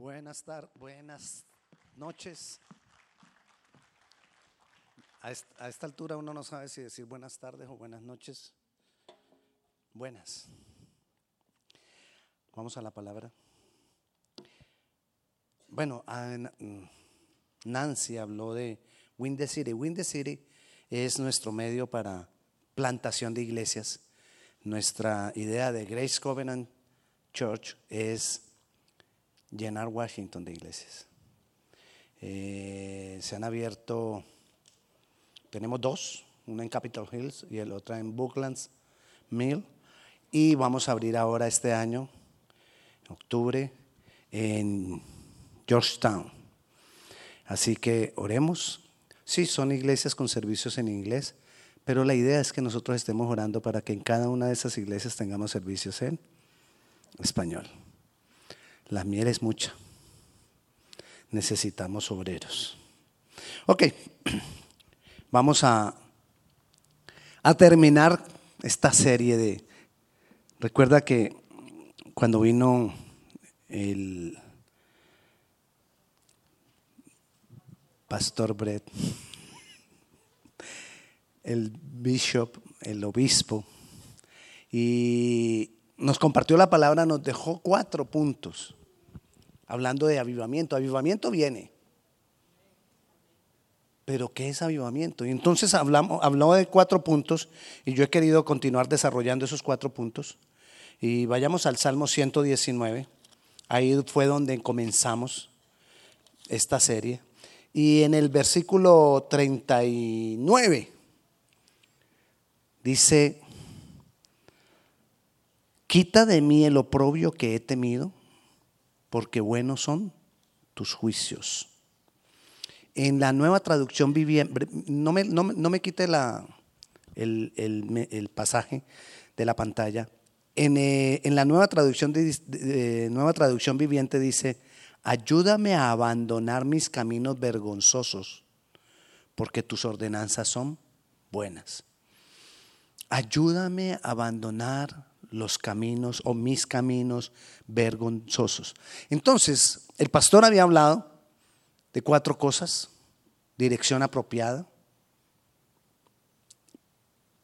Buenas tardes, buenas noches. A esta, a esta altura uno no sabe si decir buenas tardes o buenas noches. Buenas. Vamos a la palabra. Bueno, Nancy habló de Win the City. Win the City es nuestro medio para plantación de iglesias. Nuestra idea de Grace Covenant Church es llenar Washington de iglesias. Eh, se han abierto, tenemos dos, una en Capitol Hills y el otra en Booklands Mill. Y vamos a abrir ahora este año, en octubre, en Georgetown. Así que oremos. Sí, son iglesias con servicios en inglés, pero la idea es que nosotros estemos orando para que en cada una de esas iglesias tengamos servicios en español. La miel es mucha. Necesitamos obreros. Ok, vamos a, a terminar esta serie de... Recuerda que cuando vino el pastor Brett, el bishop, el obispo, y nos compartió la palabra, nos dejó cuatro puntos, hablando de avivamiento. Avivamiento viene. Pero ¿qué es avivamiento? Y entonces hablamos, habló de cuatro puntos y yo he querido continuar desarrollando esos cuatro puntos. Y vayamos al Salmo 119. Ahí fue donde comenzamos esta serie. Y en el versículo 39 dice, quita de mí el oprobio que he temido, porque buenos son tus juicios. En la nueva traducción viviente, no me, no, no me quite la, el, el- el pasaje de la pantalla. En, eh, en la nueva traducción, de- nueva traducción viviente dice, ayúdame a abandonar mis caminos vergonzosos, porque tus ordenanzas son buenas. Ayúdame a abandonar los caminos o mis caminos vergonzosos. Entonces, el pastor había hablado de cuatro cosas. Dirección apropiada,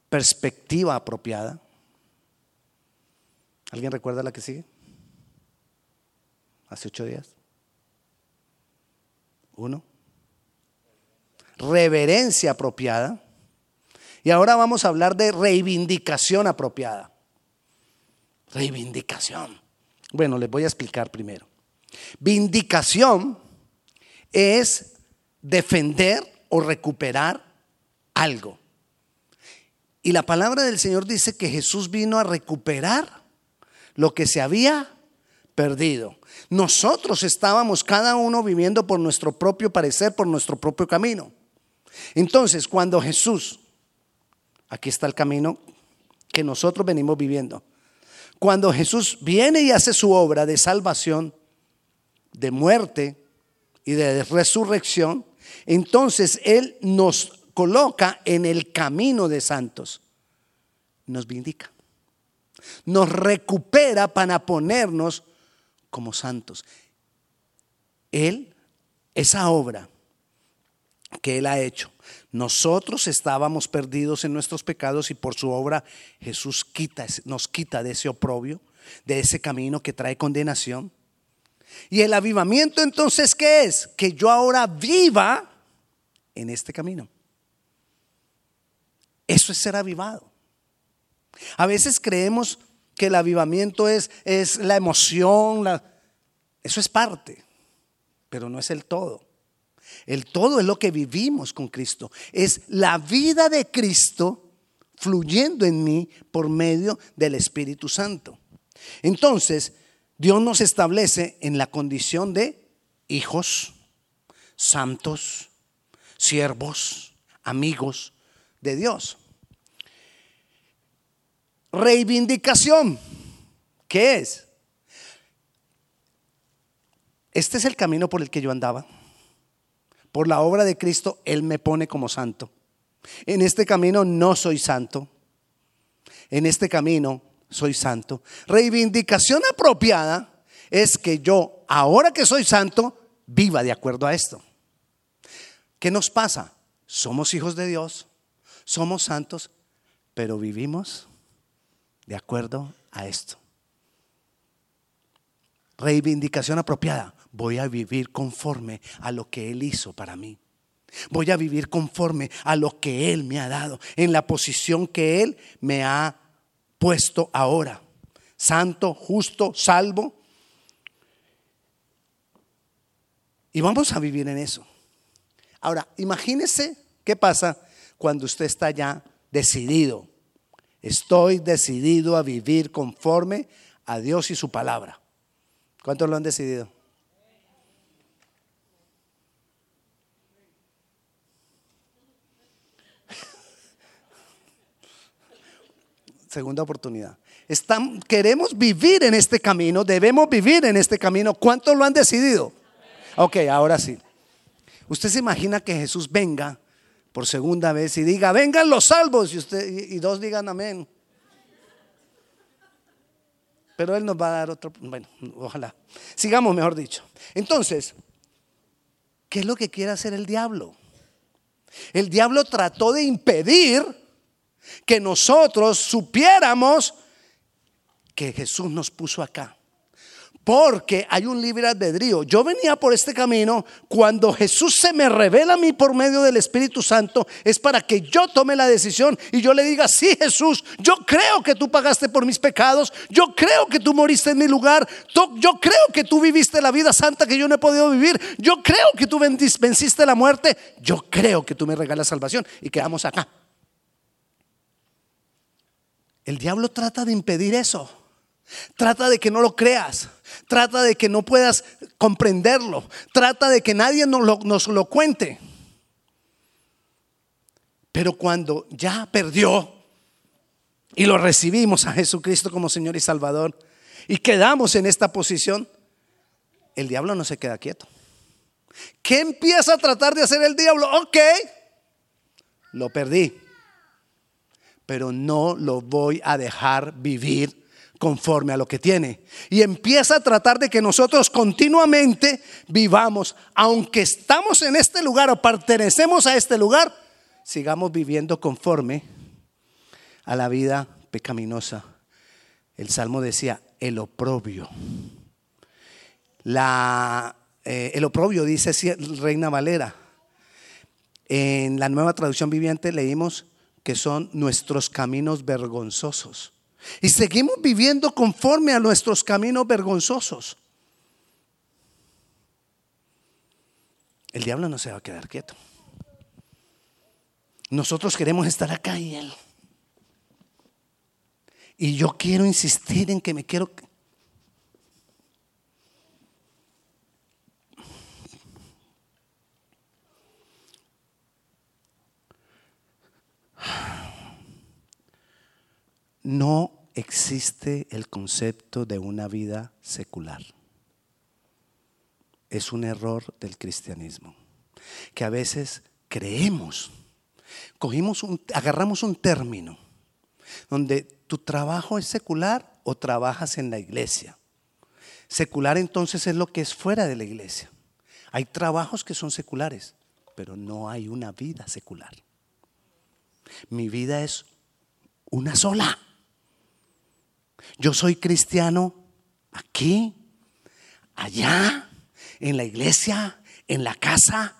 perspectiva apropiada. ¿Alguien recuerda la que sigue? Hace ocho días. Uno. Reverencia apropiada. Y ahora vamos a hablar de reivindicación apropiada. Reivindicación. Bueno, les voy a explicar primero. Vindicación es defender o recuperar algo. Y la palabra del Señor dice que Jesús vino a recuperar lo que se había perdido. Nosotros estábamos cada uno viviendo por nuestro propio parecer, por nuestro propio camino. Entonces, cuando Jesús, aquí está el camino que nosotros venimos viviendo, cuando Jesús viene y hace su obra de salvación, de muerte y de resurrección, entonces Él nos coloca en el camino de santos, nos vindica, nos recupera para ponernos como santos. Él, esa obra que Él ha hecho, nosotros estábamos perdidos en nuestros pecados y por su obra Jesús nos quita de ese oprobio, de ese camino que trae condenación. Y el avivamiento entonces, ¿qué es? Que yo ahora viva en este camino. Eso es ser avivado. A veces creemos que el avivamiento es, es la emoción, eso es parte, pero no es el todo. El todo es lo que vivimos con Cristo. Es la vida de Cristo fluyendo en mí por medio del Espíritu Santo. Entonces, Dios nos establece en la condición de hijos, santos, siervos, amigos de Dios. Reivindicación. ¿Qué es? Este es el camino por el que yo andaba. Por la obra de Cristo, Él me pone como santo. En este camino no soy santo. En este camino soy santo. Reivindicación apropiada es que yo ahora que soy santo, viva de acuerdo a esto. ¿Qué nos pasa? Somos hijos de Dios, somos santos, pero vivimos de acuerdo a esto. Reivindicación apropiada. Voy a vivir conforme a lo que Él hizo para mí. Voy a vivir conforme a lo que Él me ha dado, en la posición que Él me ha puesto ahora. Santo, justo, salvo. Y vamos a vivir en eso. Ahora, imagínese qué pasa cuando usted está ya decidido. Estoy decidido a vivir conforme a Dios y su palabra. ¿Cuántos lo han decidido? Segunda oportunidad. queremos vivir en este camino, debemos vivir en este camino. ¿Cuántos lo han decidido? Ok, ahora sí. Usted se imagina que Jesús venga por segunda vez y diga, vengan los salvos, y, usted, y dos digan amén. Pero Él nos va a dar otro, bueno, ojalá. Sigamos, mejor dicho. Entonces, ¿qué es lo que quiere hacer el diablo? El diablo trató de impedir que nosotros supiéramos que Jesús nos puso acá. Porque hay un libre albedrío. Yo venía por este camino cuando Jesús se me revela a mí por medio del Espíritu Santo. Es para que yo tome la decisión y yo le diga, sí Jesús, yo creo que tú pagaste por mis pecados. Yo creo que tú moriste en mi lugar. Yo creo que tú viviste la vida santa que yo no he podido vivir. Yo creo que tú venciste la muerte. Yo creo que tú me regalas salvación. Y quedamos acá. El diablo trata de impedir eso. Trata de que no lo creas. Trata de que no puedas comprenderlo. Trata de que nadie nos lo, cuente. Pero cuando ya perdió y lo recibimos a Jesucristo como Señor y Salvador y quedamos en esta posición, el diablo no se queda quieto. ¿Qué empieza a tratar de hacer el diablo? Ok, lo perdí, pero no lo voy a dejar vivir conforme a lo que tiene. Y empieza a tratar de que nosotros continuamente vivamos, aunque estamos en este lugar o pertenecemos a este lugar, sigamos viviendo conforme a la vida pecaminosa. El Salmo decía, el oprobio. La, eh, el oprobio dice Reina Valera. En la nueva traducción viviente leímos que son nuestros caminos vergonzosos. Y seguimos viviendo conforme a nuestros caminos vergonzosos. El diablo no se va a quedar quieto. Nosotros queremos estar acá y él. Y yo quiero insistir en que me quiero... No existe el concepto de una vida secular. Es un error del cristianismo, que a veces creemos, cogimos un, agarramos un término donde tu trabajo es secular o trabajas en la iglesia. Secular entonces es lo que es fuera de la iglesia. Hay trabajos que son seculares, pero no hay una vida secular. Mi vida es una sola. Yo soy cristiano aquí, allá, en la iglesia, en la casa.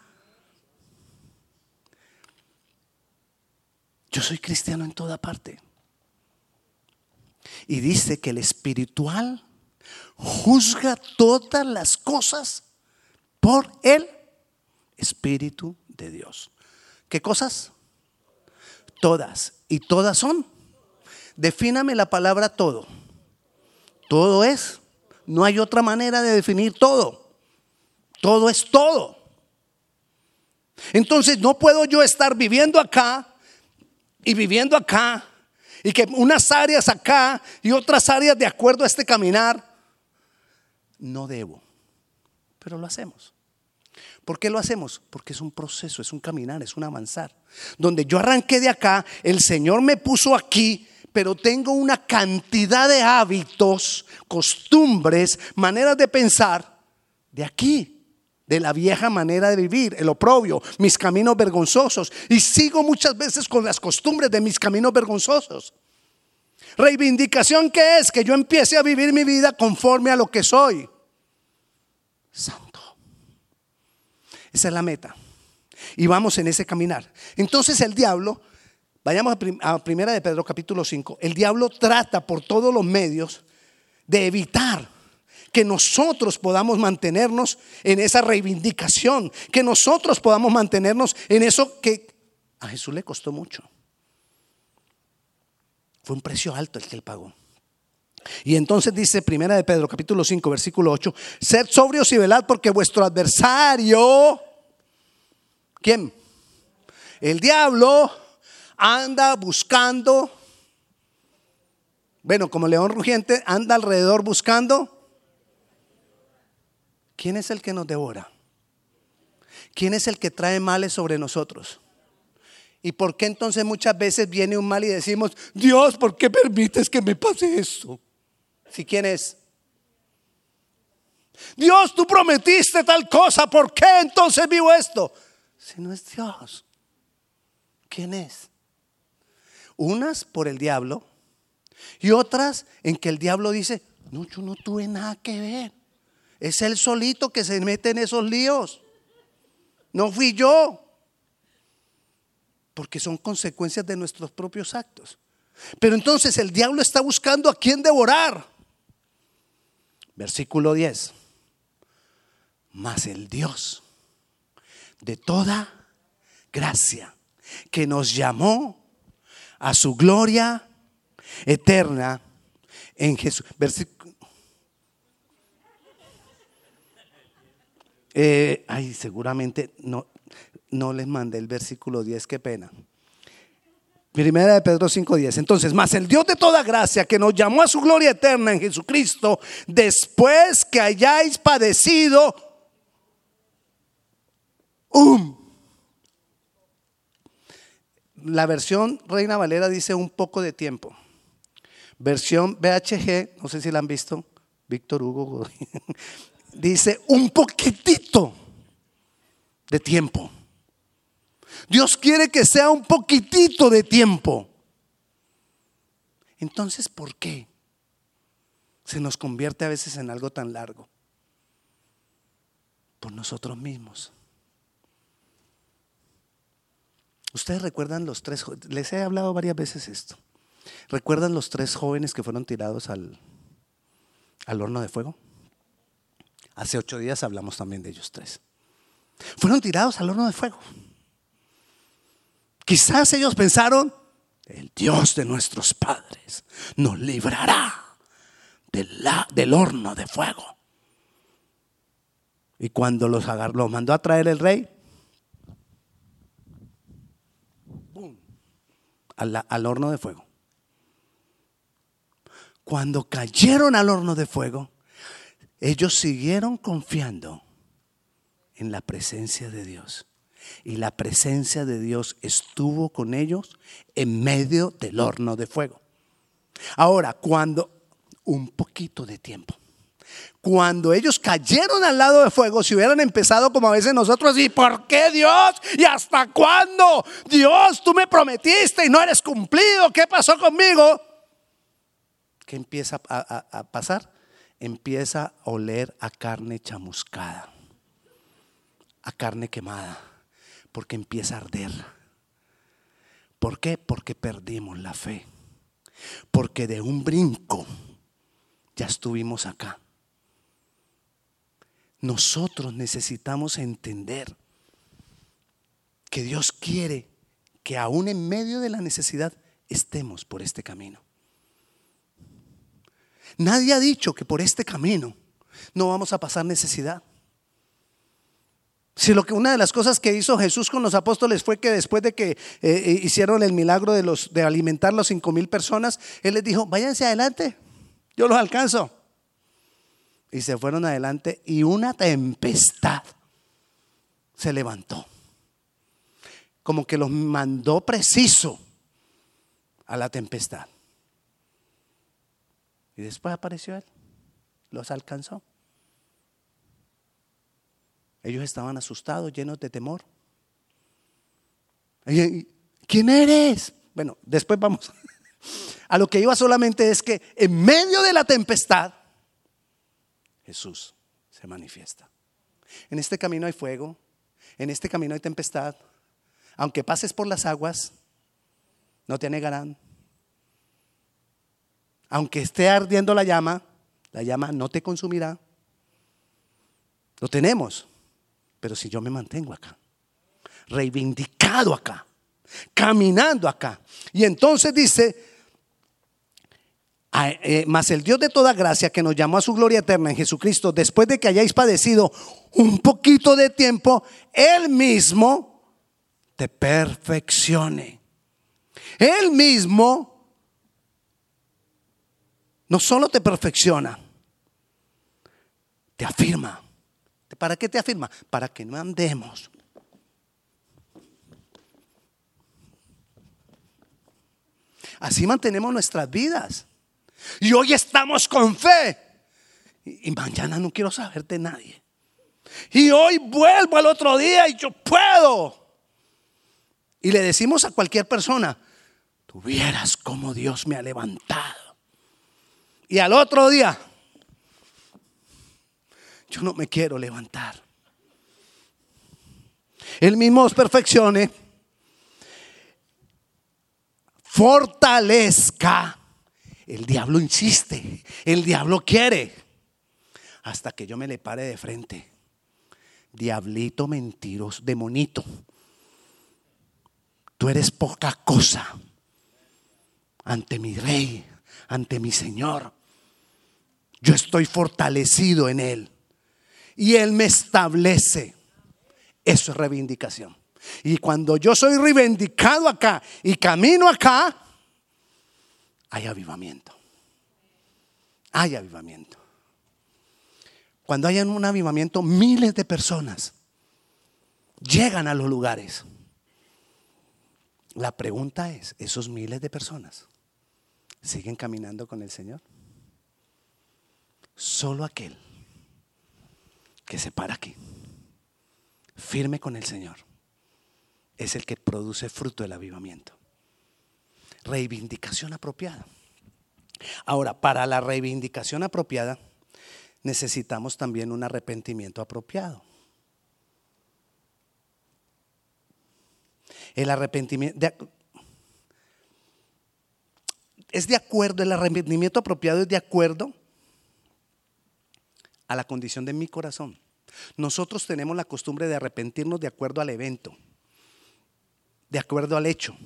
Yo soy cristiano en toda parte. Y dice que el espiritual juzga todas las cosas por el Espíritu de Dios. ¿Qué cosas? Todas. ¿Y todas son? Defíname la palabra todo. Todo es. No hay otra manera de definir todo. Todo es todo. Entonces no puedo yo estar viviendo acá y viviendo acá y que unas áreas acá y otras áreas de acuerdo a este caminar. No debo, pero lo hacemos. ¿Por qué lo hacemos? Porque es un proceso, es un caminar, es un avanzar. Donde yo arranqué de acá, el Señor me puso aquí pero tengo una cantidad de hábitos, costumbres, maneras de pensar de aquí, de la vieja manera de vivir, el oprobio, mis caminos vergonzosos. Y sigo muchas veces con las costumbres de mis caminos vergonzosos. Reivindicación que es que yo empiece a vivir mi vida conforme a lo que soy. Santo. Esa es la meta. Y vamos en ese caminar. Entonces el diablo, vayamos a, primera de Pedro capítulo 5, el diablo trata por todos los medios de evitar que nosotros podamos mantenernos en esa reivindicación, que nosotros podamos mantenernos en eso que a Jesús le costó mucho. Fue un precio alto el que él pagó. Y entonces dice Primera de Pedro capítulo 5 versículo 8, sed sobrios y velad porque vuestro adversario, ¿quién? El diablo anda buscando, bueno, como león rugiente, anda alrededor buscando ¿Quién es el que nos devora? ¿Quién es el que trae males sobre nosotros? ¿Y por qué entonces muchas veces viene un mal y decimos, Dios, ¿por qué permites que me pase esto? Si quién es? Dios, tú prometiste tal cosa, ¿por qué entonces vivo esto? Si no es Dios, ¿quién es? Unas por el diablo y otras en que el diablo dice, no, yo no tuve nada que ver. Es él solito que se mete en esos líos. No fui yo. Porque son consecuencias de nuestros propios actos. Pero entonces el diablo está buscando a quién devorar. Versículo 10. Mas el Dios de toda gracia que nos llamó a su gloria eterna en Jesús. Versículo Eh, ay, seguramente no, no les mandé el versículo 10, qué pena. Primera de Pedro 5:10. Entonces, más el Dios de toda gracia que nos llamó a su gloria eterna en Jesucristo, después que hayáis padecido um. La versión Reina Valera dice un poco de tiempo. Versión BHG, no sé si la han visto, Víctor Hugo, dice un poquitito de tiempo. Dios quiere que sea un poquitito de tiempo. Entonces, ¿por qué se nos convierte a veces en algo tan largo? Por nosotros mismos. Ustedes recuerdan los tres, les he hablado varias veces esto. ¿Recuerdan los tres jóvenes que fueron tirados al, al horno de fuego? Hace ocho días hablamos también de ellos tres. Fueron tirados al horno de fuego. Quizás ellos pensaron, el Dios de nuestros padres nos librará del, horno de fuego. Y cuando los, los mandó a traer el rey, al horno de fuego. Cuando cayeron al horno de fuego, ellos siguieron confiando en la presencia de Dios. Y la presencia de Dios estuvo con ellos en medio del horno de fuego. Ahora, cuando un poquito de tiempo, cuando ellos cayeron al lado de fuego, si hubieran empezado como a veces nosotros, ¿y por qué Dios? ¿Y hasta cuándo? Dios, tú me prometiste y no eres cumplido, ¿qué pasó conmigo? ¿Qué empieza a, a pasar? empieza a oler a carne chamuscada, a carne quemada, porque empieza a arder. ¿Por qué? Porque perdimos la fe. Porque de un brinco ya estuvimos acá. Nosotros necesitamos entender que Dios quiere que aún en medio de la necesidad estemos por este camino. Nadie ha dicho que por este camino no vamos a pasar necesidad. Si lo que una de las cosas que hizo Jesús con los apóstoles fue que después de que eh, eh, hicieron el milagro de, los, de alimentar a los cinco mil personas, Él les dijo, váyanse adelante, yo los alcanzo. Y se fueron adelante y una tempestad se levantó. Como que los mandó preciso a la tempestad. Y después apareció Él, los alcanzó. Ellos estaban asustados, llenos de temor. ¿Quién eres? Bueno, después vamos. A lo que iba solamente es que en medio de la tempestad, Jesús se manifiesta. En este camino hay fuego, en este camino hay tempestad. Aunque pases por las aguas, no te anegarán. Aunque esté ardiendo la llama, la llama no te consumirá. Lo tenemos. Pero si yo me mantengo acá, reivindicado acá, caminando acá. Y entonces dice, mas el Dios de toda gracia que nos llamó a su gloria eterna en Jesucristo, después de que hayáis padecido un poquito de tiempo, Él mismo te perfeccione. Él mismo no solo te perfecciona, te afirma. ¿Para qué te afirma? Para que no andemos. Así mantenemos nuestras vidas. Y hoy estamos con fe. Y mañana no quiero saber de nadie. Y hoy vuelvo al otro día y yo puedo. Y le decimos a cualquier persona, tuvieras como Dios me ha levantado. Y al otro día, yo no me quiero levantar. El mismo os perfeccione, fortalezca. El diablo insiste, el diablo quiere, hasta que yo me le pare de frente. Diablito mentiroso, demonito. Tú eres poca cosa ante mi rey, ante mi Señor. Yo estoy fortalecido en Él y Él me establece. Eso es reivindicación. Y cuando yo soy reivindicado acá y camino acá, hay avivamiento. Hay avivamiento. Cuando hay un avivamiento, miles de personas llegan a los lugares. La pregunta es, ¿esos miles de personas siguen caminando con el Señor? Solo aquel que se para aquí, firme con el Señor, es el que produce fruto del avivamiento. Reivindicación apropiada. Ahora, para la reivindicación apropiada, necesitamos también un arrepentimiento apropiado. El arrepentimiento es de acuerdo, el arrepentimiento apropiado es de acuerdo a la condición de mi corazón. Nosotros tenemos la costumbre de arrepentirnos de acuerdo al evento, de acuerdo al hecho.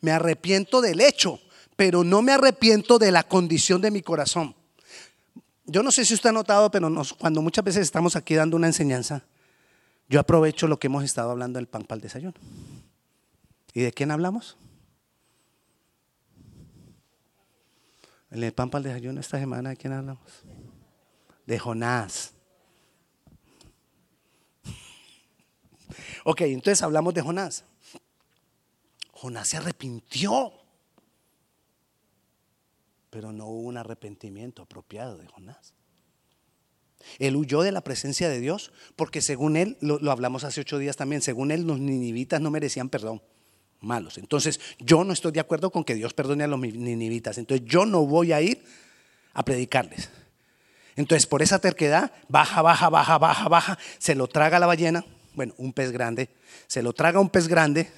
Me arrepiento del hecho, pero no me arrepiento de la condición de mi corazón. Yo no sé si usted ha notado, pero cuando muchas veces estamos aquí dando una enseñanza, yo aprovecho lo que hemos estado hablando del pan para el desayuno. ¿Y de quién hablamos? En el pan para el desayuno esta semana, ¿de quién hablamos? de Jonás. Ok, entonces hablamos de Jonás. Jonás se arrepintió, pero no hubo un arrepentimiento apropiado de Jonás. Él huyó de la presencia de Dios porque según él, lo, hablamos hace ocho días también, según él los ninivitas no merecían perdón, malos. Entonces yo no estoy de acuerdo con que Dios perdone a los ninivitas. Entonces yo no voy a ir a predicarles. Entonces, por esa terquedad, baja, baja, baja, baja, baja, se lo traga la ballena, bueno, un pez grande, se lo traga un pez grande,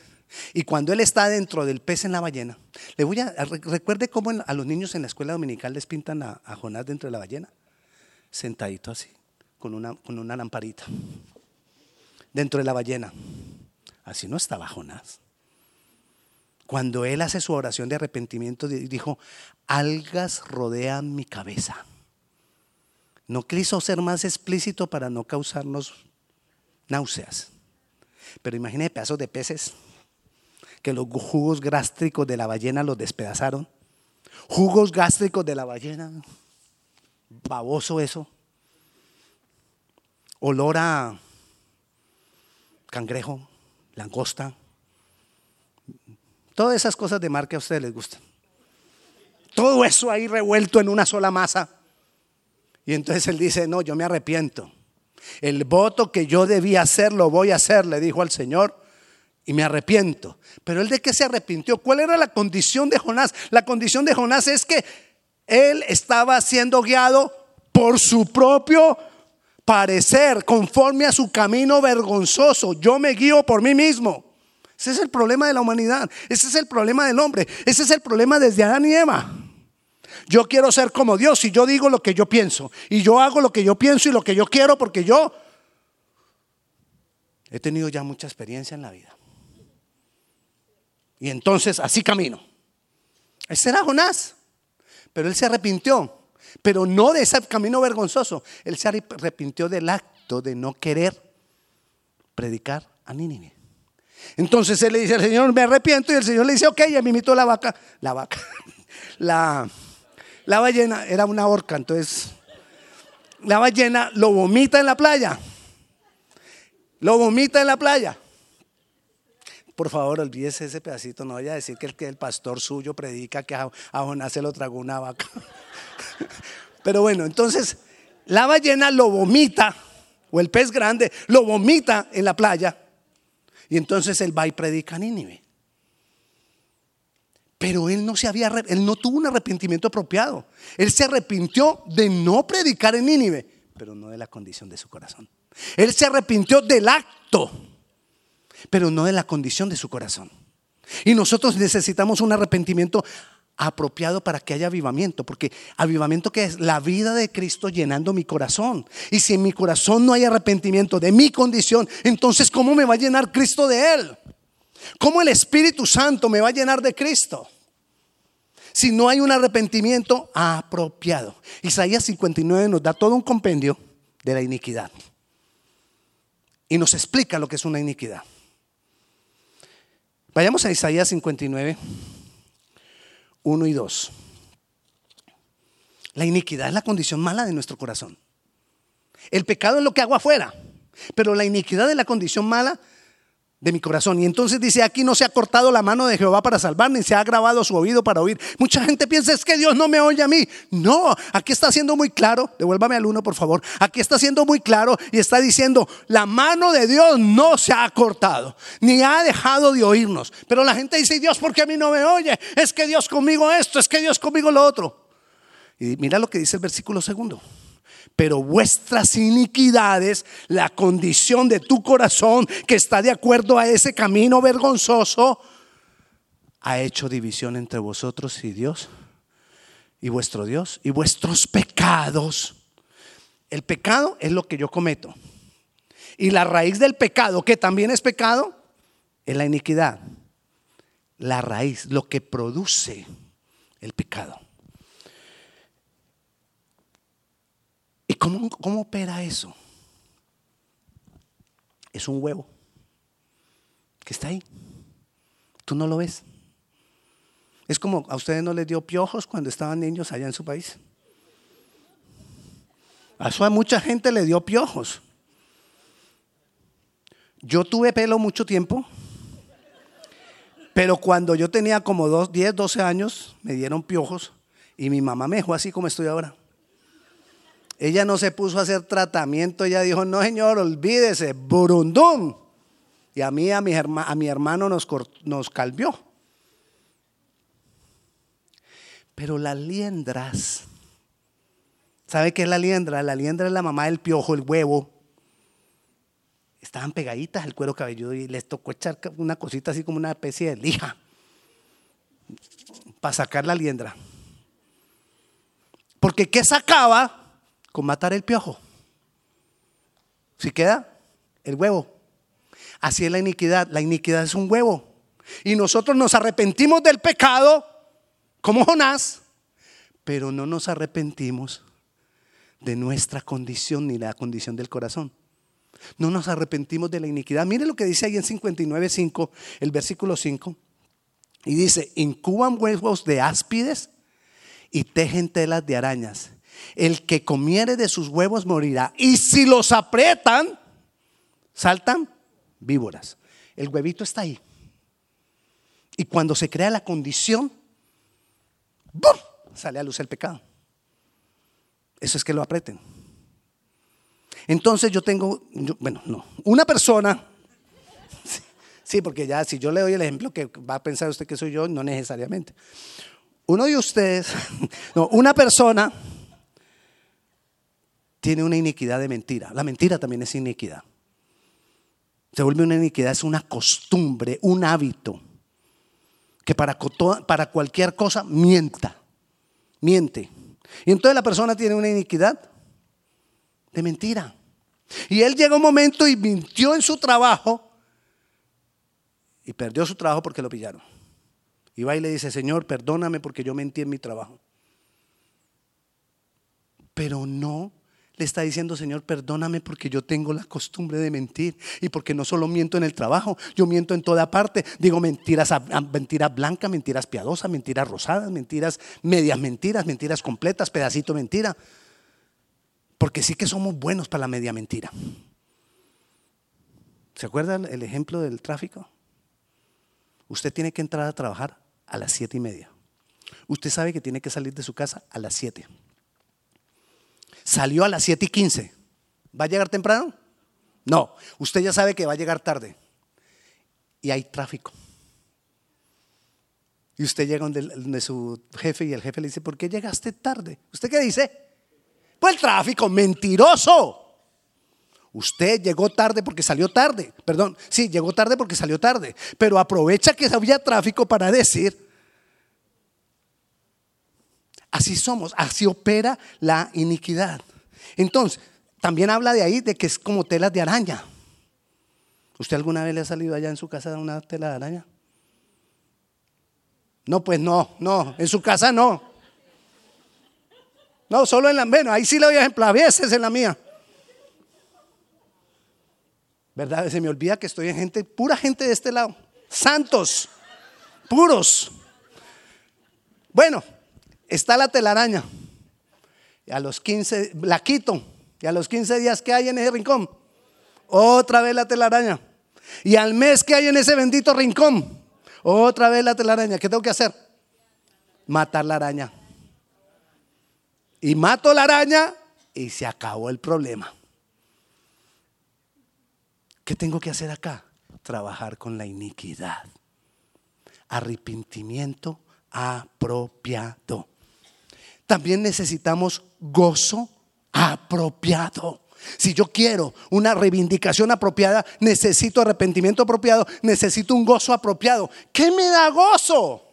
y cuando él está dentro del pez en la ballena, le voy a, recuerde cómo a los niños en la escuela dominical les pintan a, Jonás dentro de la ballena, sentadito así, con una, con una lamparita, dentro de la ballena. Así no estaba Jonás. Cuando él hace su oración de arrepentimiento, dijo, algas rodean mi cabeza. No quiso ser más explícito para no causarnos náuseas. Pero imagine pedazos de peces que los jugos gástricos de la ballena los despedazaron. Jugos gástricos de la ballena. Baboso eso. Olor a cangrejo, langosta. Todas esas cosas de mar que a ustedes les gustan. Todo eso ahí revuelto en una sola masa. Y entonces él dice, no, yo me arrepiento. El voto que yo debía hacer lo voy a hacer, le dijo al Señor, y me arrepiento. Pero él de qué se arrepintió? ¿Cuál era la condición de Jonás? La condición de Jonás es que él estaba siendo guiado por su propio parecer, conforme a su camino vergonzoso. Yo me guío por mí mismo. Ese es el problema de la humanidad. Ese es el problema del hombre. Ese es el problema desde Adán y Eva. Yo quiero ser como Dios y yo digo lo que yo pienso. Y yo hago lo que yo pienso y lo que yo quiero porque yo he tenido ya mucha experiencia en la vida. Y entonces así camino. Ese era Jonás. Pero él se arrepintió. Pero no de ese camino vergonzoso. Él se arrepintió del acto de no querer predicar a Nínive. Entonces él le dice al Señor, me arrepiento. Y el Señor le dice, ok, ya me invitó la vaca. La vaca. La, la ballena era una horca. Entonces, la ballena lo vomita en la playa. Lo vomita en la playa. Por favor, olvídese ese pedacito. No vaya a decir que el, que el pastor suyo predica que a, Jonás se lo tragó una vaca. Pero bueno, entonces la ballena lo vomita, o el pez grande lo vomita en la playa. Y entonces él va y predica a Nínive. Pero él no se había, él no tuvo un arrepentimiento apropiado. Él se arrepintió de no predicar en Nínive, pero no de la condición de su corazón. Él se arrepintió del acto pero no de la condición de su corazón. Y nosotros necesitamos un arrepentimiento apropiado para que haya avivamiento, porque avivamiento que es la vida de Cristo llenando mi corazón. Y si en mi corazón no hay arrepentimiento de mi condición, entonces ¿cómo me va a llenar Cristo de él? ¿Cómo el Espíritu Santo me va a llenar de Cristo? Si no hay un arrepentimiento apropiado. Isaías 59 nos da todo un compendio de la iniquidad. Y nos explica lo que es una iniquidad. Vayamos a Isaías 59, 1 y 2. La iniquidad es la condición mala de nuestro corazón. El pecado es lo que hago afuera, pero la iniquidad es la condición mala de mi corazón. Y entonces dice, aquí no se ha cortado la mano de Jehová para salvar, ni se ha grabado su oído para oír. Mucha gente piensa, es que Dios no me oye a mí. No, aquí está siendo muy claro, devuélvame al uno, por favor. Aquí está siendo muy claro y está diciendo, la mano de Dios no se ha cortado, ni ha dejado de oírnos. Pero la gente dice, Dios, ¿por qué a mí no me oye? Es que Dios conmigo esto, es que Dios conmigo lo otro. Y mira lo que dice el versículo segundo pero vuestras iniquidades, la condición de tu corazón que está de acuerdo a ese camino vergonzoso, ha hecho división entre vosotros y Dios, y vuestro Dios, y vuestros pecados. El pecado es lo que yo cometo. Y la raíz del pecado, que también es pecado, es la iniquidad. La raíz, lo que produce el pecado. ¿Y cómo, opera eso? Es un huevo que está ahí. Tú no lo ves. Es como a ustedes no les dio piojos cuando estaban niños allá en su país. A a mucha gente le dio piojos. Yo tuve pelo mucho tiempo, pero cuando yo tenía como dos, 10, 12 años, me dieron piojos y mi mamá me dejó así como estoy ahora. Ella no se puso a hacer tratamiento, ella dijo, no señor, olvídese, burundum. Y a mí, a mi, hermano nos, nos calvió. Pero las liendras, ¿sabe qué es la liendra? La liendra es la mamá del piojo, el huevo. Estaban pegaditas el cuero cabelludo y les tocó echar una cosita así como una especie de lija para sacar la liendra. Porque ¿qué sacaba? Con matar el piojo. Si queda el huevo. Así es la iniquidad. La iniquidad es un huevo. Y nosotros nos arrepentimos del pecado, como Jonás, pero no nos arrepentimos de nuestra condición ni la condición del corazón. No nos arrepentimos de la iniquidad. Mire lo que dice ahí en 59.5, el versículo 5. Y dice, incuban huevos de áspides y tejen telas de arañas. El que comiere de sus huevos morirá. Y si los aprietan, saltan víboras. El huevito está ahí. Y cuando se crea la condición, sale a luz el pecado. Eso es que lo aprieten. Entonces yo tengo, bueno, no, una persona, sí, porque ya si yo le doy el ejemplo que va a pensar usted que soy yo, no necesariamente. Uno de ustedes, no, una persona tiene una iniquidad de mentira. La mentira también es iniquidad. Se vuelve una iniquidad, es una costumbre, un hábito, que para, para cualquier cosa mienta, miente. Y entonces la persona tiene una iniquidad de mentira. Y él llega un momento y mintió en su trabajo y perdió su trabajo porque lo pillaron. Y va y le dice, Señor, perdóname porque yo mentí en mi trabajo. Pero no le está diciendo, Señor, perdóname porque yo tengo la costumbre de mentir y porque no solo miento en el trabajo, yo miento en toda parte. Digo mentiras, mentiras blancas, mentiras piadosas, mentiras rosadas, mentiras medias mentiras, mentiras completas, pedacito mentira. Porque sí que somos buenos para la media mentira. ¿Se acuerdan el ejemplo del tráfico? Usted tiene que entrar a trabajar a las siete y media. Usted sabe que tiene que salir de su casa a las siete. Salió a las siete y quince. ¿Va a llegar temprano? No. Usted ya sabe que va a llegar tarde. Y hay tráfico. Y usted llega donde, su jefe y el jefe le dice, ¿por qué llegaste tarde? ¿Usted qué dice? Pues el tráfico, mentiroso. Usted llegó tarde porque salió tarde. Perdón, sí, llegó tarde porque salió tarde. Pero aprovecha que había tráfico para decir, así somos, así opera la iniquidad. Entonces, también habla de ahí de que es como telas de araña. ¿Usted alguna vez le ha salido allá en su casa una tela de araña? No, pues no, no, en su casa no. No, solo en la, bueno, ahí sí le doy ejemplo, a veces en la mía. ¿Verdad? Se me olvida que estoy en gente, pura gente de este lado. Santos, puros. Bueno, está la telaraña. Y a los 15, la quito. Y a los 15 días que hay en ese rincón, otra vez la telaraña. Y al mes que hay en ese bendito rincón, otra vez la telaraña. ¿Qué tengo que hacer? Matar la araña y mato la araña y se acabó el problema. ¿Qué tengo que hacer acá? Trabajar con la iniquidad. Arrepentimiento apropiado. También necesitamos gozo apropiado. Si yo quiero una reivindicación apropiada, necesito arrepentimiento apropiado, necesito un gozo apropiado. ¿Qué me da gozo?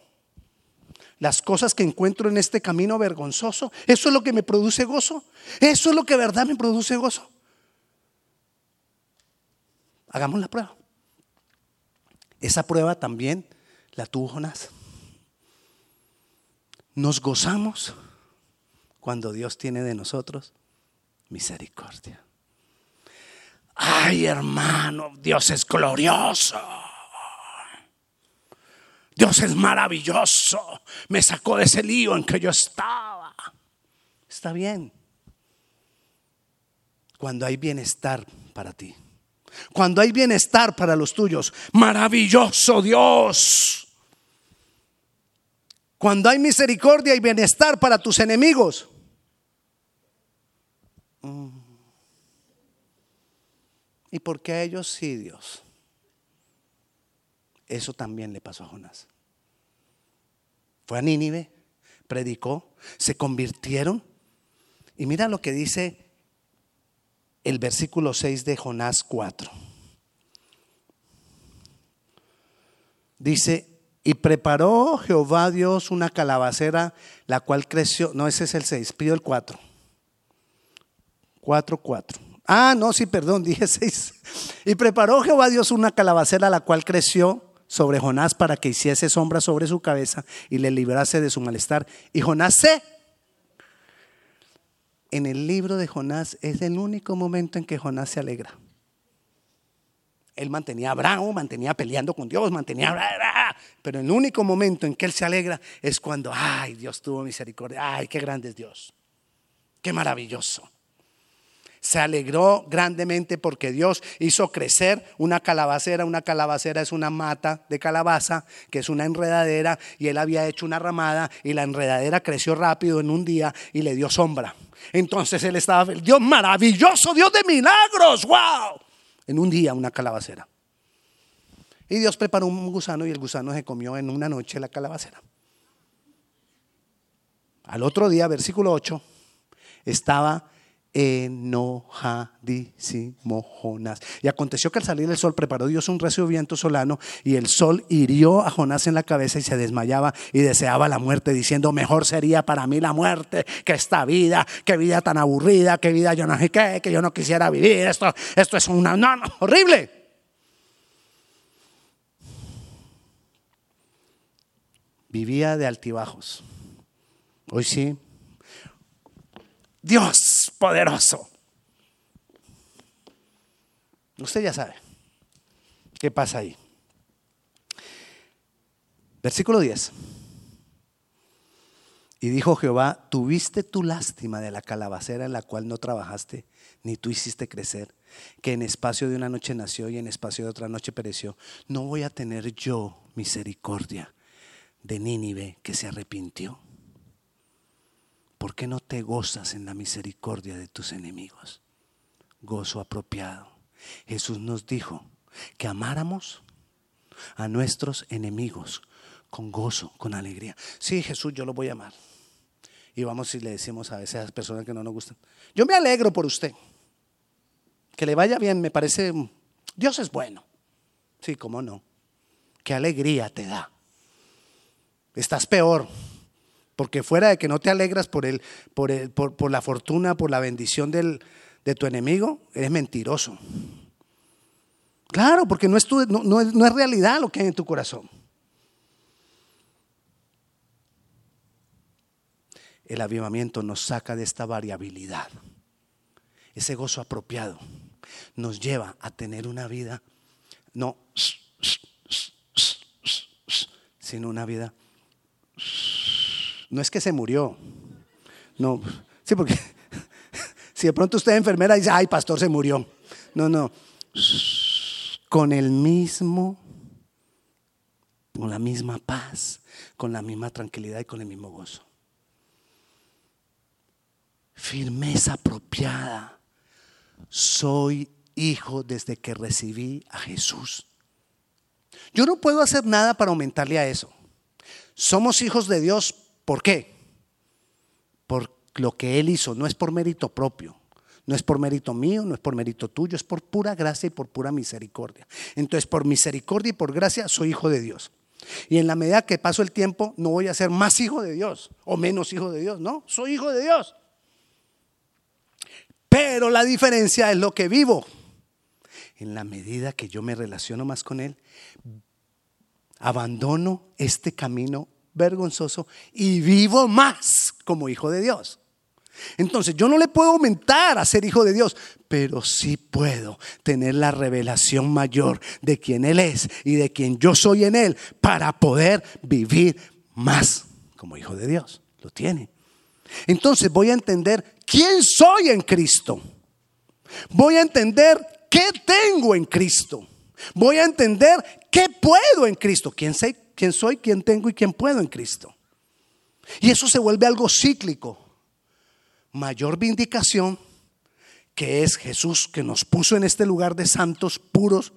las cosas que encuentro en este camino vergonzoso. Eso es lo que me produce gozo. Eso es lo que verdad me produce gozo. Hagamos la prueba. Esa prueba también la tuvo Jonás. Nos gozamos cuando Dios tiene de nosotros misericordia. Ay, hermano, Dios es glorioso. Dios es maravilloso. Me sacó de ese lío en que yo estaba. Está bien. Cuando hay bienestar para ti. Cuando hay bienestar para los tuyos. Maravilloso Dios. Cuando hay misericordia y bienestar para tus enemigos. Mm. ¿Y por qué a ellos sí, Dios? Eso también le pasó a Jonás. Fue a Nínive, predicó, se convirtieron. Y mira lo que dice el versículo 6 de Jonás 4. Dice, y preparó Jehová Dios una calabacera, la cual creció, no, ese es el 6, pido el 4. 4, 4. Ah, no, sí, perdón, dije 6. Y preparó Jehová Dios una calabacera, la cual creció sobre Jonás para que hiciese sombra sobre su cabeza y le librase de su malestar. Y Jonás se... En el libro de Jonás es el único momento en que Jonás se alegra. Él mantenía bravo, mantenía peleando con Dios, mantenía... Pero el único momento en que él se alegra es cuando, ay, Dios tuvo misericordia, ay, qué grande es Dios, qué maravilloso. Se alegró grandemente porque Dios hizo crecer una calabacera. Una calabacera es una mata de calabaza, que es una enredadera, y él había hecho una ramada y la enredadera creció rápido en un día y le dio sombra. Entonces él estaba, Dios maravilloso, Dios de milagros, wow. En un día una calabacera. Y Dios preparó un gusano y el gusano se comió en una noche la calabacera. Al otro día, versículo 8, estaba enojadísimo Jonás. Y aconteció que al salir el sol preparó Dios un recio viento solano y el sol hirió a Jonás en la cabeza y se desmayaba y deseaba la muerte diciendo, mejor sería para mí la muerte que esta vida, qué vida tan aburrida, qué vida yo no sé qué, que yo no quisiera vivir, esto, esto es una, no, horrible. Vivía de altibajos. Hoy sí, Dios poderoso. Usted ya sabe qué pasa ahí. Versículo 10. Y dijo Jehová, tuviste tu lástima de la calabacera en la cual no trabajaste, ni tú hiciste crecer, que en espacio de una noche nació y en espacio de otra noche pereció. No voy a tener yo misericordia de Nínive que se arrepintió. ¿Por qué no te gozas en la misericordia de tus enemigos? Gozo apropiado. Jesús nos dijo que amáramos a nuestros enemigos con gozo, con alegría. Sí, Jesús, yo lo voy a amar. Y vamos y le decimos a esas personas que no nos gustan, yo me alegro por usted. Que le vaya bien, me parece, Dios es bueno. Sí, cómo no. Qué alegría te da. Estás peor, porque fuera de que no te alegras por, el, por, el, por, la fortuna, por la bendición del, de tu enemigo, eres mentiroso. Claro, porque no es, tu, no, es, no es realidad lo que hay en tu corazón. El avivamiento nos saca de esta variabilidad. Ese gozo apropiado nos lleva a tener una vida, no, sino una vida no es que se murió. No, sí, porque si de pronto usted es enfermera y dice, ay, pastor, se murió. No, no. Con el mismo, con la misma paz, con la misma tranquilidad y con el mismo gozo. Firmeza apropiada. Soy hijo desde que recibí a Jesús. Yo no puedo hacer nada para aumentarle a eso. Somos hijos de Dios ¿Por qué? Por lo que Él hizo, no es por mérito propio. No es por mérito mío, no es por mérito tuyo, es por pura gracia y por pura misericordia. Entonces, por misericordia y por gracia, soy hijo de Dios. Y en la medida que paso el tiempo, no voy a ser más hijo de Dios o menos hijo de Dios, no, soy hijo de Dios. Pero la diferencia es lo que vivo. En la medida que yo me relaciono más con Él, abandono este camino vergonzoso y vivo más como hijo de Dios. Entonces yo no le puedo aumentar a ser hijo de Dios, pero sí puedo tener la revelación mayor de quién Él es y de quien yo soy en Él para poder vivir más como hijo de Dios. Lo tiene. Entonces voy a entender quién soy en Cristo. Voy a entender qué tengo en Cristo. Voy a entender qué puedo en Cristo. ¿Quién soy? Quién soy, quién tengo y quién puedo en Cristo. Y eso se vuelve algo cíclico. Mayor vindicación, que es Jesús que nos puso en este lugar de santos puros.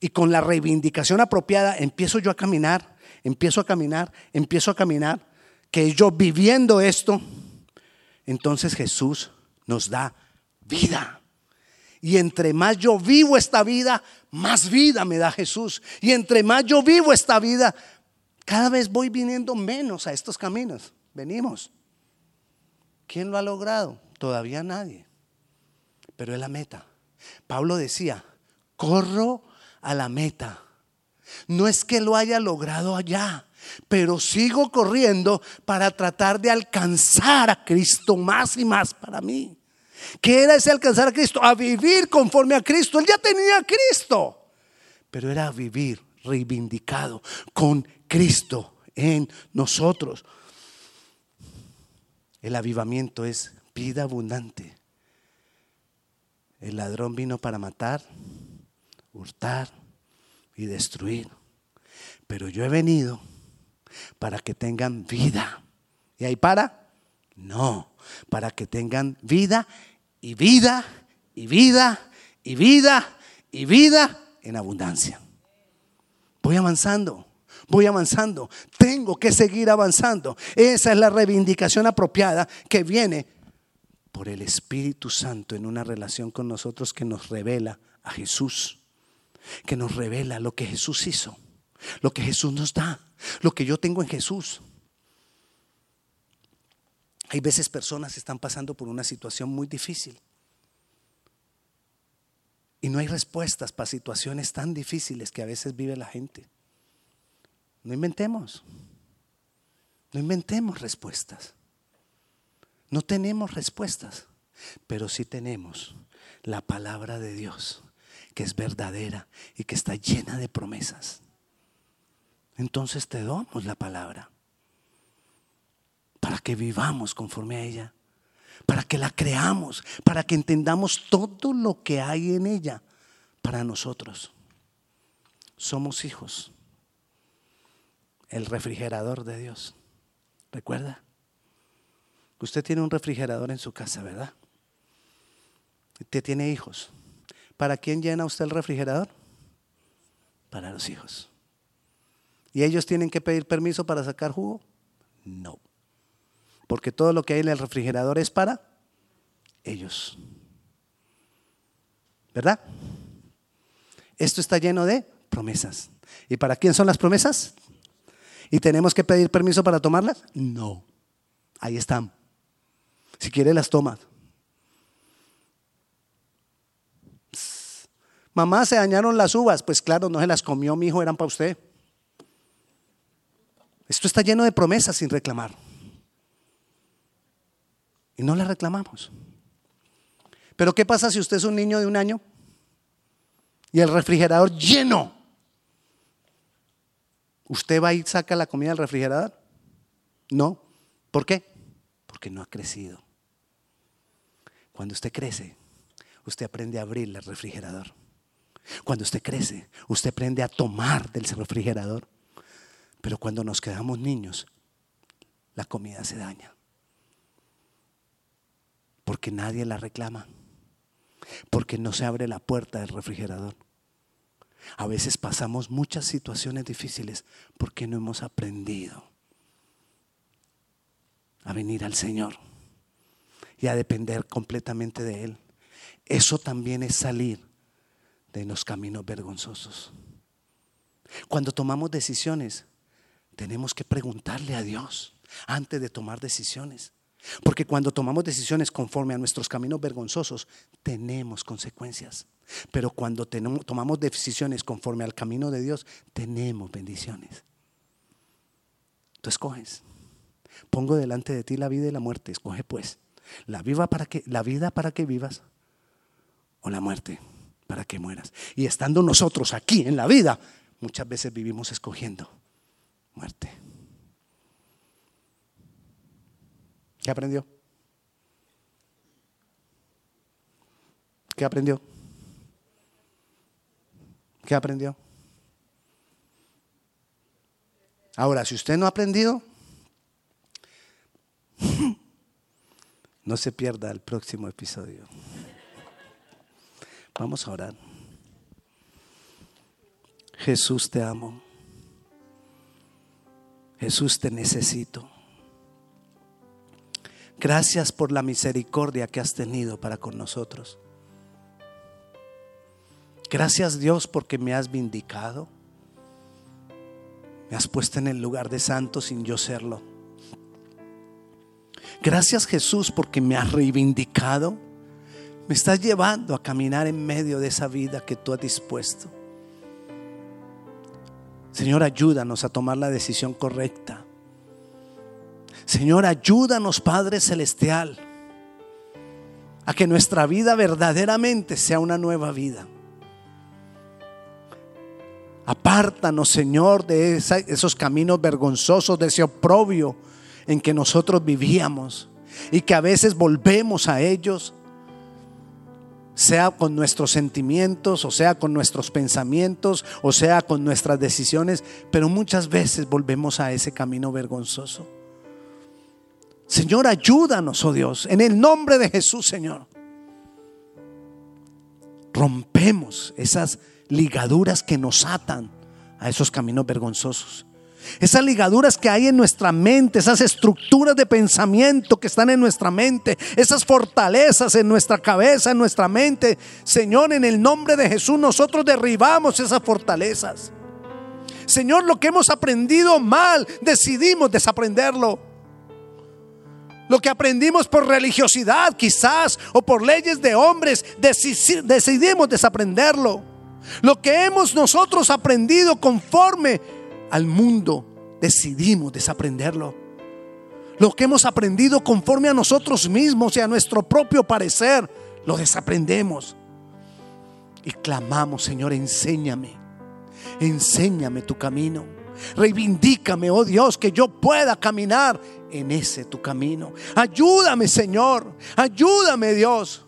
Y con la reivindicación apropiada empiezo yo a caminar, empiezo a caminar, empiezo a caminar, que yo viviendo esto, entonces Jesús nos da vida. Y entre más yo vivo esta vida, más vida me da Jesús. Y entre más yo vivo esta vida, cada vez voy viniendo menos a estos caminos. Venimos. ¿Quién lo ha logrado? Todavía nadie. Pero es la meta. Pablo decía, corro a la meta. No es que lo haya logrado allá, pero sigo corriendo para tratar de alcanzar a Cristo más y más para mí. ¿Qué era ese alcanzar a Cristo? A vivir conforme a Cristo. Él ya tenía a Cristo. Pero era vivir reivindicado con Cristo en nosotros. El avivamiento es vida abundante. El ladrón vino para matar, hurtar y destruir. Pero yo he venido para que tengan vida. ¿Y ahí para? No, para que tengan vida y vida y vida y vida y vida en abundancia. Voy avanzando. Voy avanzando. Tengo que seguir avanzando. Esa es la reivindicación apropiada que viene por el Espíritu Santo en una relación con nosotros que nos revela a Jesús, que nos revela lo que Jesús hizo, lo que Jesús nos da, lo que yo tengo en Jesús. Hay veces personas están pasando por una situación muy difícil y no hay respuestas para situaciones tan difíciles que a veces vive la gente. No inventemos, no inventemos respuestas. No tenemos respuestas, pero sí tenemos la palabra de Dios, que es verdadera y que está llena de promesas. Entonces te damos la palabra que vivamos conforme a ella, para que la creamos, para que entendamos todo lo que hay en ella para nosotros. Somos hijos, el refrigerador de Dios. ¿Recuerda? Usted tiene un refrigerador en su casa, ¿verdad? Usted tiene hijos. ¿Para quién llena usted el refrigerador? Para los hijos. ¿Y ellos tienen que pedir permiso para sacar jugo? No. Porque todo lo que hay en el refrigerador es para ellos. ¿Verdad? Esto está lleno de promesas. ¿Y para quién son las promesas? ¿Y tenemos que pedir permiso para tomarlas? No. Ahí están. Si quiere las tomas. Mamá, se dañaron las uvas. Pues claro, no se las comió mi hijo, eran para usted. Esto está lleno de promesas sin reclamar. Y no las reclamamos. Pero ¿qué pasa si usted es un niño de un año y el refrigerador lleno? ¿Usted va y saca la comida del refrigerador? No. ¿Por qué? Porque no ha crecido. Cuando usted crece, usted aprende a abrir el refrigerador. Cuando usted crece, usted aprende a tomar del refrigerador. Pero cuando nos quedamos niños, la comida se daña. Porque nadie la reclama. Porque no se abre la puerta del refrigerador. A veces pasamos muchas situaciones difíciles porque no hemos aprendido a venir al Señor y a depender completamente de Él. Eso también es salir de los caminos vergonzosos. Cuando tomamos decisiones, tenemos que preguntarle a Dios antes de tomar decisiones. Porque cuando tomamos decisiones conforme a nuestros caminos vergonzosos, tenemos consecuencias. Pero cuando tomamos decisiones conforme al camino de Dios, tenemos bendiciones. Tú escoges. Pongo delante de ti la vida y la muerte. Escoge pues. La, vida para que, la vida para que vivas o la muerte para que mueras. Y estando nosotros aquí en la vida, muchas veces vivimos escogiendo muerte. ¿Qué aprendió? ¿Qué aprendió? ¿Qué aprendió? Ahora, si usted no ha aprendido, No se pierda el próximo episodio. Vamos a orar. Jesús te amo. Jesús te necesito. Gracias por la misericordia que has tenido para con nosotros. Gracias Dios porque me has vindicado. Me has puesto en el lugar de santo sin yo serlo. Gracias Jesús porque me has reivindicado. Me estás llevando a caminar en medio de esa vida que tú has dispuesto. Señor, ayúdanos a tomar la decisión correcta. Señor, ayúdanos, Padre Celestial, a que nuestra vida verdaderamente sea una nueva vida. Apártanos, Señor, de esos caminos vergonzosos, de ese oprobio en que nosotros vivíamos y que a veces volvemos a ellos. sea con nuestros sentimientos, o sea con nuestros pensamientos, o sea con nuestras decisiones, pero muchas veces volvemos a ese camino vergonzoso. Señor, ayúdanos, oh Dios, en el nombre de Jesús, Señor. Rompemos esas ligaduras que nos atan a esos caminos vergonzosos. Esas ligaduras que hay en nuestra mente, esas estructuras de pensamiento que están en nuestra mente, esas fortalezas en nuestra cabeza, en nuestra mente. Señor, en el nombre de Jesús nosotros derribamos esas fortalezas. Señor, lo que hemos aprendido mal, decidimos desaprenderlo. Lo que aprendimos por religiosidad quizás o por leyes de hombres, decidimos desaprenderlo. Lo que hemos nosotros aprendido conforme al mundo, decidimos desaprenderlo. Lo que hemos aprendido conforme a nosotros mismos y a nuestro propio parecer, lo desaprendemos. Y clamamos, Señor, enséñame, enséñame tu camino. Reivindícame, oh Dios, que yo pueda caminar en ese tu camino. Ayúdame, Señor. Ayúdame, Dios.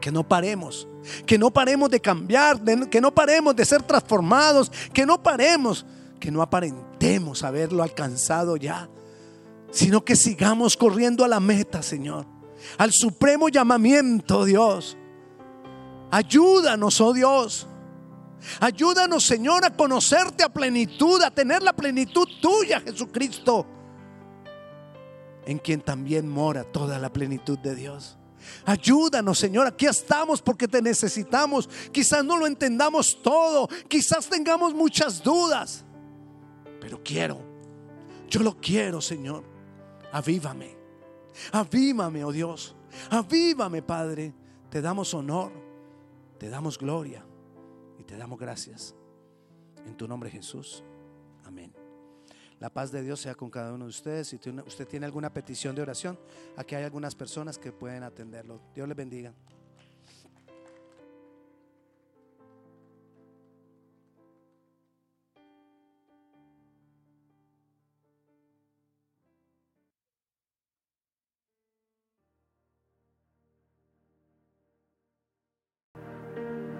Que no paremos. Que no paremos de cambiar. que no paremos de ser transformados. Que no paremos. Que no aparentemos haberlo alcanzado ya. Sino que sigamos corriendo a la meta, Señor. Al supremo llamamiento, Dios. Ayúdanos, oh Dios. Ayúdanos, Señor, a conocerte a plenitud, a tener la plenitud tuya, Jesucristo en quien también mora toda la plenitud de Dios. Ayúdanos, Señor, aquí estamos porque te necesitamos. Quizás no lo entendamos todo, quizás tengamos muchas dudas, pero quiero, yo lo quiero, Señor. Avívame, avívame, oh Dios, avívame, Padre. Te damos honor, te damos gloria te damos gracias. En tu nombre, Jesús. Amén. La paz de Dios sea con cada uno de ustedes. Si usted tiene alguna petición de oración, aquí hay algunas personas que pueden atenderlo. Dios les bendiga.